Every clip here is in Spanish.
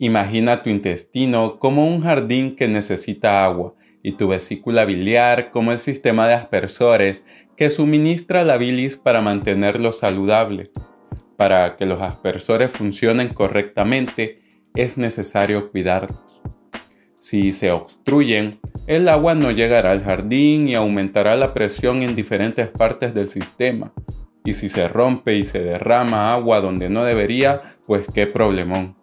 Imagina tu intestino como un jardín que necesita agua y tu vesícula biliar como el sistema de aspersores que suministra la bilis para mantenerlo saludable. Para que los aspersores funcionen correctamente es necesario cuidarlos. Si se obstruyen, el agua no llegará al jardín y aumentará la presión en diferentes partes del sistema. Y si se rompe y se derrama agua donde no debería, pues qué problemón.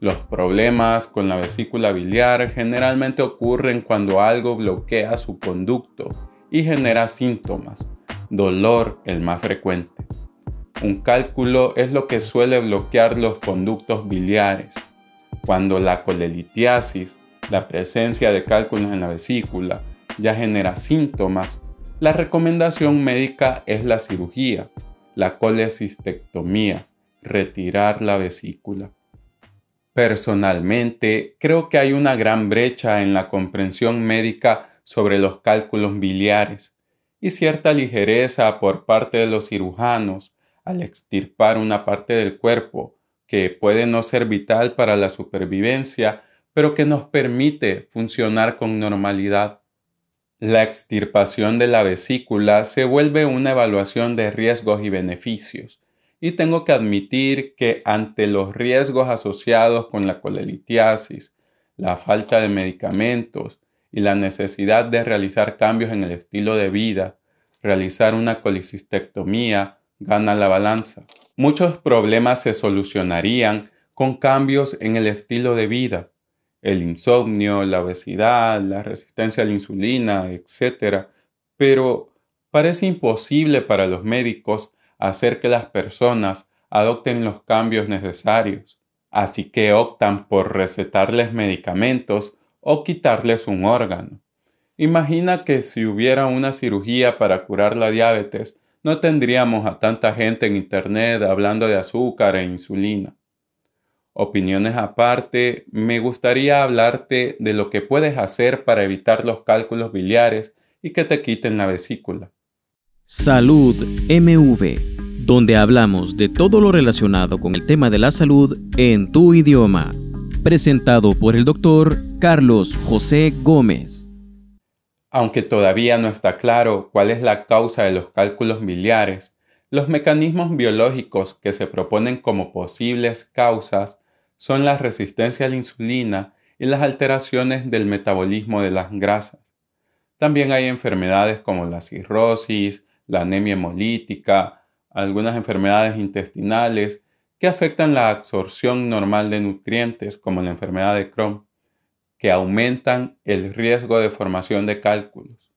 Los problemas con la vesícula biliar generalmente ocurren cuando algo bloquea su conducto y genera síntomas, dolor el más frecuente. Un cálculo es lo que suele bloquear los conductos biliares. Cuando la colelitiasis, la presencia de cálculos en la vesícula, ya genera síntomas, la recomendación médica es la cirugía, la colecistectomía, retirar la vesícula. Personalmente, creo que hay una gran brecha en la comprensión médica sobre los cálculos biliares y cierta ligereza por parte de los cirujanos al extirpar una parte del cuerpo que puede no ser vital para la supervivencia, pero que nos permite funcionar con normalidad. La extirpación de la vesícula se vuelve una evaluación de riesgos y beneficios, y tengo que admitir que ante los riesgos asociados con la colelitiasis, la falta de medicamentos y la necesidad de realizar cambios en el estilo de vida, realizar una colicistectomía gana la balanza. Muchos problemas se solucionarían con cambios en el estilo de vida. El insomnio, la obesidad, la resistencia a la insulina, etc. Pero parece imposible para los médicos hacer que las personas adopten los cambios necesarios, así que optan por recetarles medicamentos o quitarles un órgano. Imagina que si hubiera una cirugía para curar la diabetes, no tendríamos a tanta gente en Internet hablando de azúcar e insulina. Opiniones aparte, me gustaría hablarte de lo que puedes hacer para evitar los cálculos biliares y que te quiten la vesícula. Salud MV, donde hablamos de todo lo relacionado con el tema de la salud en tu idioma. Presentado por el doctor Carlos José Gómez. Aunque todavía no está claro cuál es la causa de los cálculos biliares, los mecanismos biológicos que se proponen como posibles causas son la resistencia a la insulina y las alteraciones del metabolismo de las grasas. También hay enfermedades como la cirrosis, la anemia hemolítica, algunas enfermedades intestinales que afectan la absorción normal de nutrientes como la enfermedad de Crohn, que aumentan el riesgo de formación de cálculos.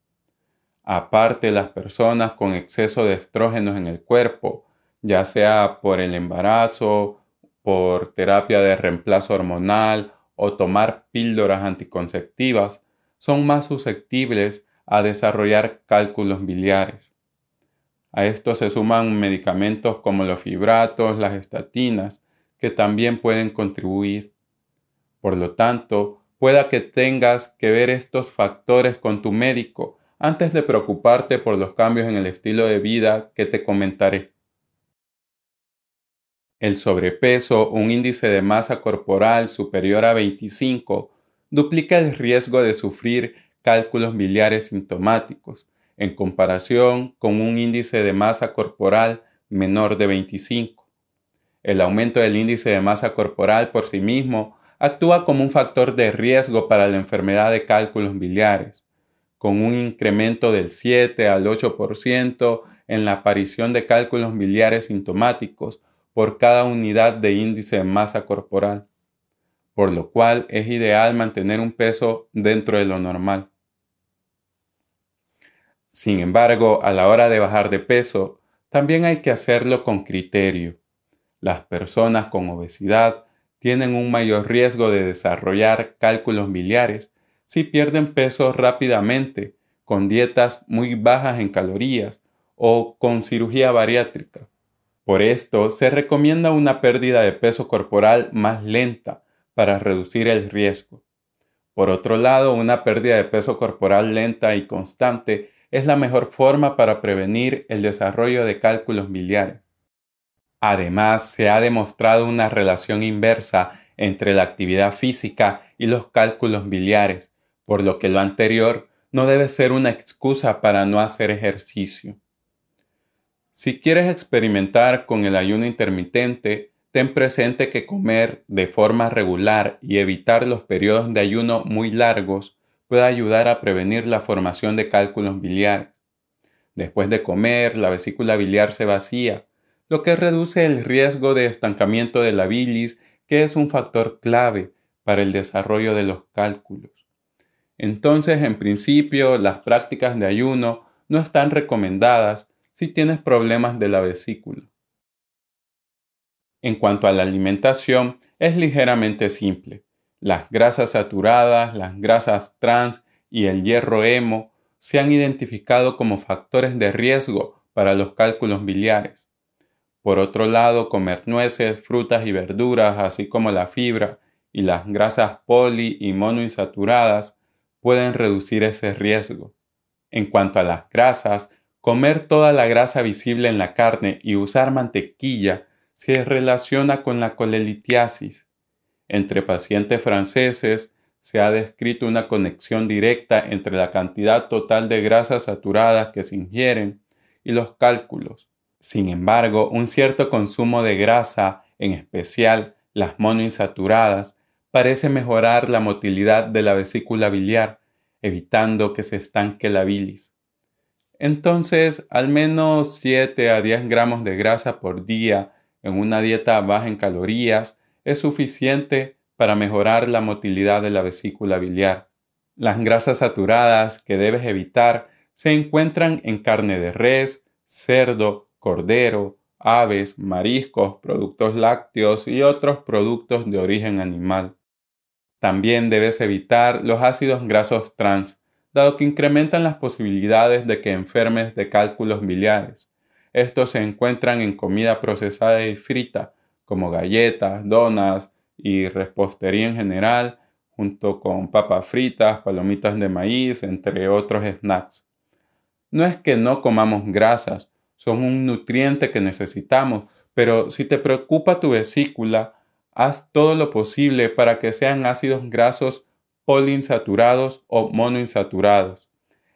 Aparte, las personas con exceso de estrógenos en el cuerpo, ya sea por el embarazo, por terapia de reemplazo hormonal o tomar píldoras anticonceptivas, son más susceptibles a desarrollar cálculos biliares. A esto se suman medicamentos como los fibratos, las estatinas, que también pueden contribuir. Por lo tanto, pueda que tengas que ver estos factores con tu médico antes de preocuparte por los cambios en el estilo de vida que te comentaré. El sobrepeso, un índice de masa corporal superior a 25, duplica el riesgo de sufrir cálculos biliares sintomáticos, en comparación con un índice de masa corporal menor de 25. El aumento del índice de masa corporal por sí mismo actúa como un factor de riesgo para la enfermedad de cálculos biliares, con un incremento del 7 al 8% en la aparición de cálculos biliares sintomáticos por cada unidad de índice de masa corporal, por lo cual es ideal mantener un peso dentro de lo normal. Sin embargo, a la hora de bajar de peso, también hay que hacerlo con criterio. Las personas con obesidad tienen un mayor riesgo de desarrollar cálculos biliares si pierden peso rápidamente, con dietas muy bajas en calorías o con cirugía bariátrica. Por esto, se recomienda una pérdida de peso corporal más lenta para reducir el riesgo. Por otro lado, una pérdida de peso corporal lenta y constante es la mejor forma para prevenir el desarrollo de cálculos biliares. Además, se ha demostrado una relación inversa entre la actividad física y los cálculos biliares, por lo que lo anterior no debe ser una excusa para no hacer ejercicio. Si quieres experimentar con el ayuno intermitente, ten presente que comer de forma regular y evitar los periodos de ayuno muy largos puede ayudar a prevenir la formación de cálculos biliares. Después de comer, la vesícula biliar se vacía, lo que reduce el riesgo de estancamiento de la bilis, que es un factor clave para el desarrollo de los cálculos. Entonces, en principio, las prácticas de ayuno no están recomendadas si tienes problemas de la vesícula. En cuanto a la alimentación, es ligeramente simple. Las grasas saturadas, las grasas trans y el hierro hemo se han identificado como factores de riesgo para los cálculos biliares. Por otro lado, comer nueces, frutas y verduras, así como la fibra y las grasas poli y monoinsaturadas, pueden reducir ese riesgo. En cuanto a las grasas, comer toda la grasa visible en la carne y usar mantequilla se relaciona con la colelitiasis. Entre pacientes franceses se ha descrito una conexión directa entre la cantidad total de grasas saturadas que se ingieren y los cálculos. Sin embargo, un cierto consumo de grasa, en especial las monoinsaturadas, parece mejorar la motilidad de la vesícula biliar, evitando que se estanque la bilis. Entonces, al menos 7 a 10 gramos de grasa por día en una dieta baja en calorías es suficiente para mejorar la motilidad de la vesícula biliar. Las grasas saturadas que debes evitar se encuentran en carne de res, cerdo, cordero, aves, mariscos, productos lácteos y otros productos de origen animal. También debes evitar los ácidos grasos trans, dado que incrementan las posibilidades de que enfermes de cálculos biliares. Estos se encuentran en comida procesada y frita, como galletas, donas y repostería en general, junto con papas fritas, palomitas de maíz, entre otros snacks. No es que no comamos grasas, son un nutriente que necesitamos, pero si te preocupa tu vesícula, haz todo lo posible para que sean ácidos grasos poliinsaturados o monoinsaturados.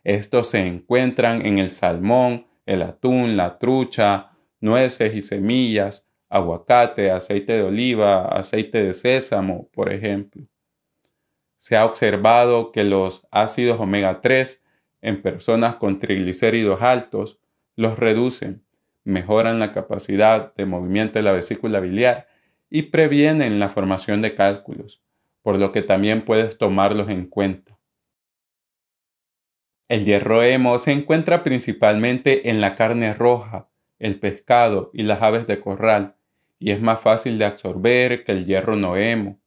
Estos se encuentran en el salmón, el atún, la trucha, nueces y semillas, aguacate, aceite de oliva, aceite de sésamo, por ejemplo. Se ha observado que los ácidos omega 3 en personas con triglicéridos altos los reducen, mejoran la capacidad de movimiento de la vesícula biliar y previenen la formación de cálculos, por lo que también puedes tomarlos en cuenta. El hierro hemo se encuentra principalmente en la carne roja, el pescado y las aves de corral, y es más fácil de absorber que el hierro no hemo.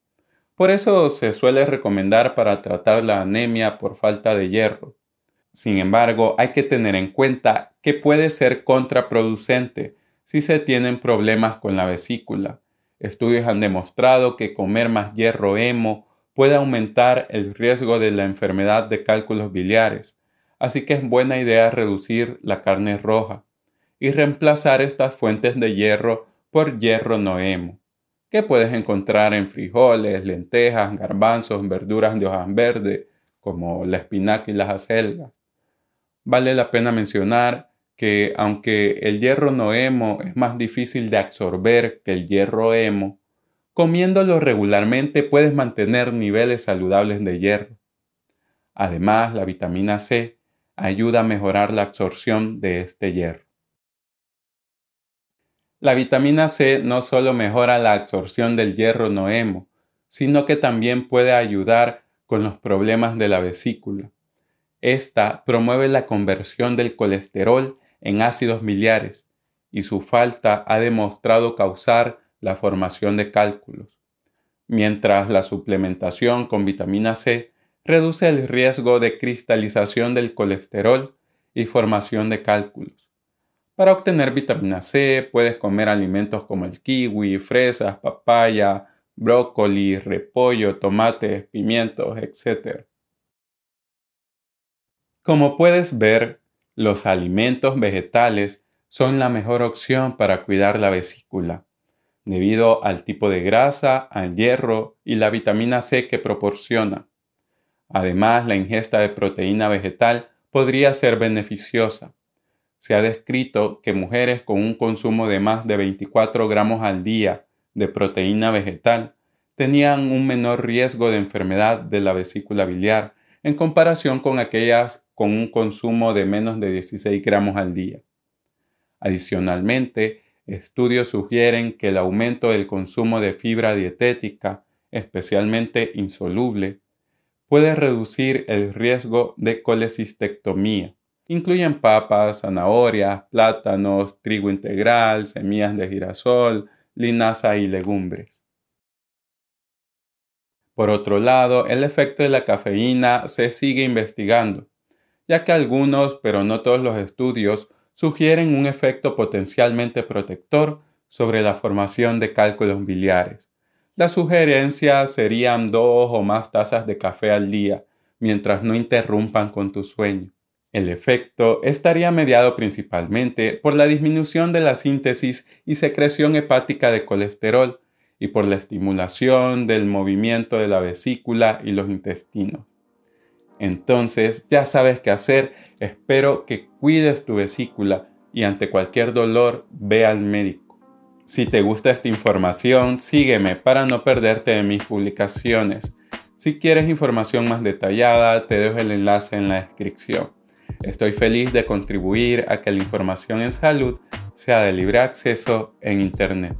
Por eso se suele recomendar para tratar la anemia por falta de hierro. Sin embargo, hay que tener en cuenta que puede ser contraproducente si se tienen problemas con la vesícula, Estudios han demostrado que comer más hierro hemo puede aumentar el riesgo de la enfermedad de cálculos biliares, así que es buena idea reducir la carne roja y reemplazar estas fuentes de hierro por hierro no hemo, que puedes encontrar en frijoles, lentejas, garbanzos, verduras de hojas verdes, como la espinaca y las acelgas. Vale la pena mencionar que aunque el hierro no hemo es más difícil de absorber que el hierro hemo, comiéndolo regularmente puedes mantener niveles saludables de hierro. Además, la vitamina C ayuda a mejorar la absorción de este hierro. La vitamina C no solo mejora la absorción del hierro no hemo, sino que también puede ayudar con los problemas de la vesícula. Esta promueve la conversión del colesterol en ácidos miliares y su falta ha demostrado causar la formación de cálculos, mientras la suplementación con vitamina C reduce el riesgo de cristalización del colesterol y formación de cálculos. Para obtener vitamina C puedes comer alimentos como el kiwi, fresas, papaya, brócoli, repollo, tomates, pimientos, etc. Como puedes ver, los alimentos vegetales son la mejor opción para cuidar la vesícula. debido al tipo de grasa, al hierro y la vitamina C que proporciona. Además, la ingesta de proteína vegetal podría ser beneficiosa. Se ha descrito que mujeres con un consumo de más de 24 gramos al día de proteína vegetal tenían un menor riesgo de enfermedad de la vesícula biliar en comparación con aquellas con un consumo de menos de 16 gramos al día. Adicionalmente, estudios sugieren que el aumento del consumo de fibra dietética, especialmente insoluble, puede reducir el riesgo de colecistectomía. Incluyen papas, zanahorias, plátanos, trigo integral, semillas de girasol, linaza y legumbres. Por otro lado, el efecto de la cafeína se sigue investigando, ya que algunos, pero no todos los estudios, sugieren un efecto potencialmente protector sobre la formación de cálculos biliares. Las sugerencias serían dos o más tazas de café al día, mientras no interrumpan con tu sueño. El efecto estaría mediado principalmente por la disminución de la síntesis y secreción hepática de colesterol y por la estimulación del movimiento de la vesícula y los intestinos. Entonces ya sabes qué hacer. Espero que cuides tu vesícula y ante cualquier dolor ve al médico. Si te gusta esta información, sígueme para no perderte de mis publicaciones. Si quieres información más detallada, te dejo el enlace en la descripción. Estoy feliz de contribuir a que la información en salud sea de libre acceso en Internet.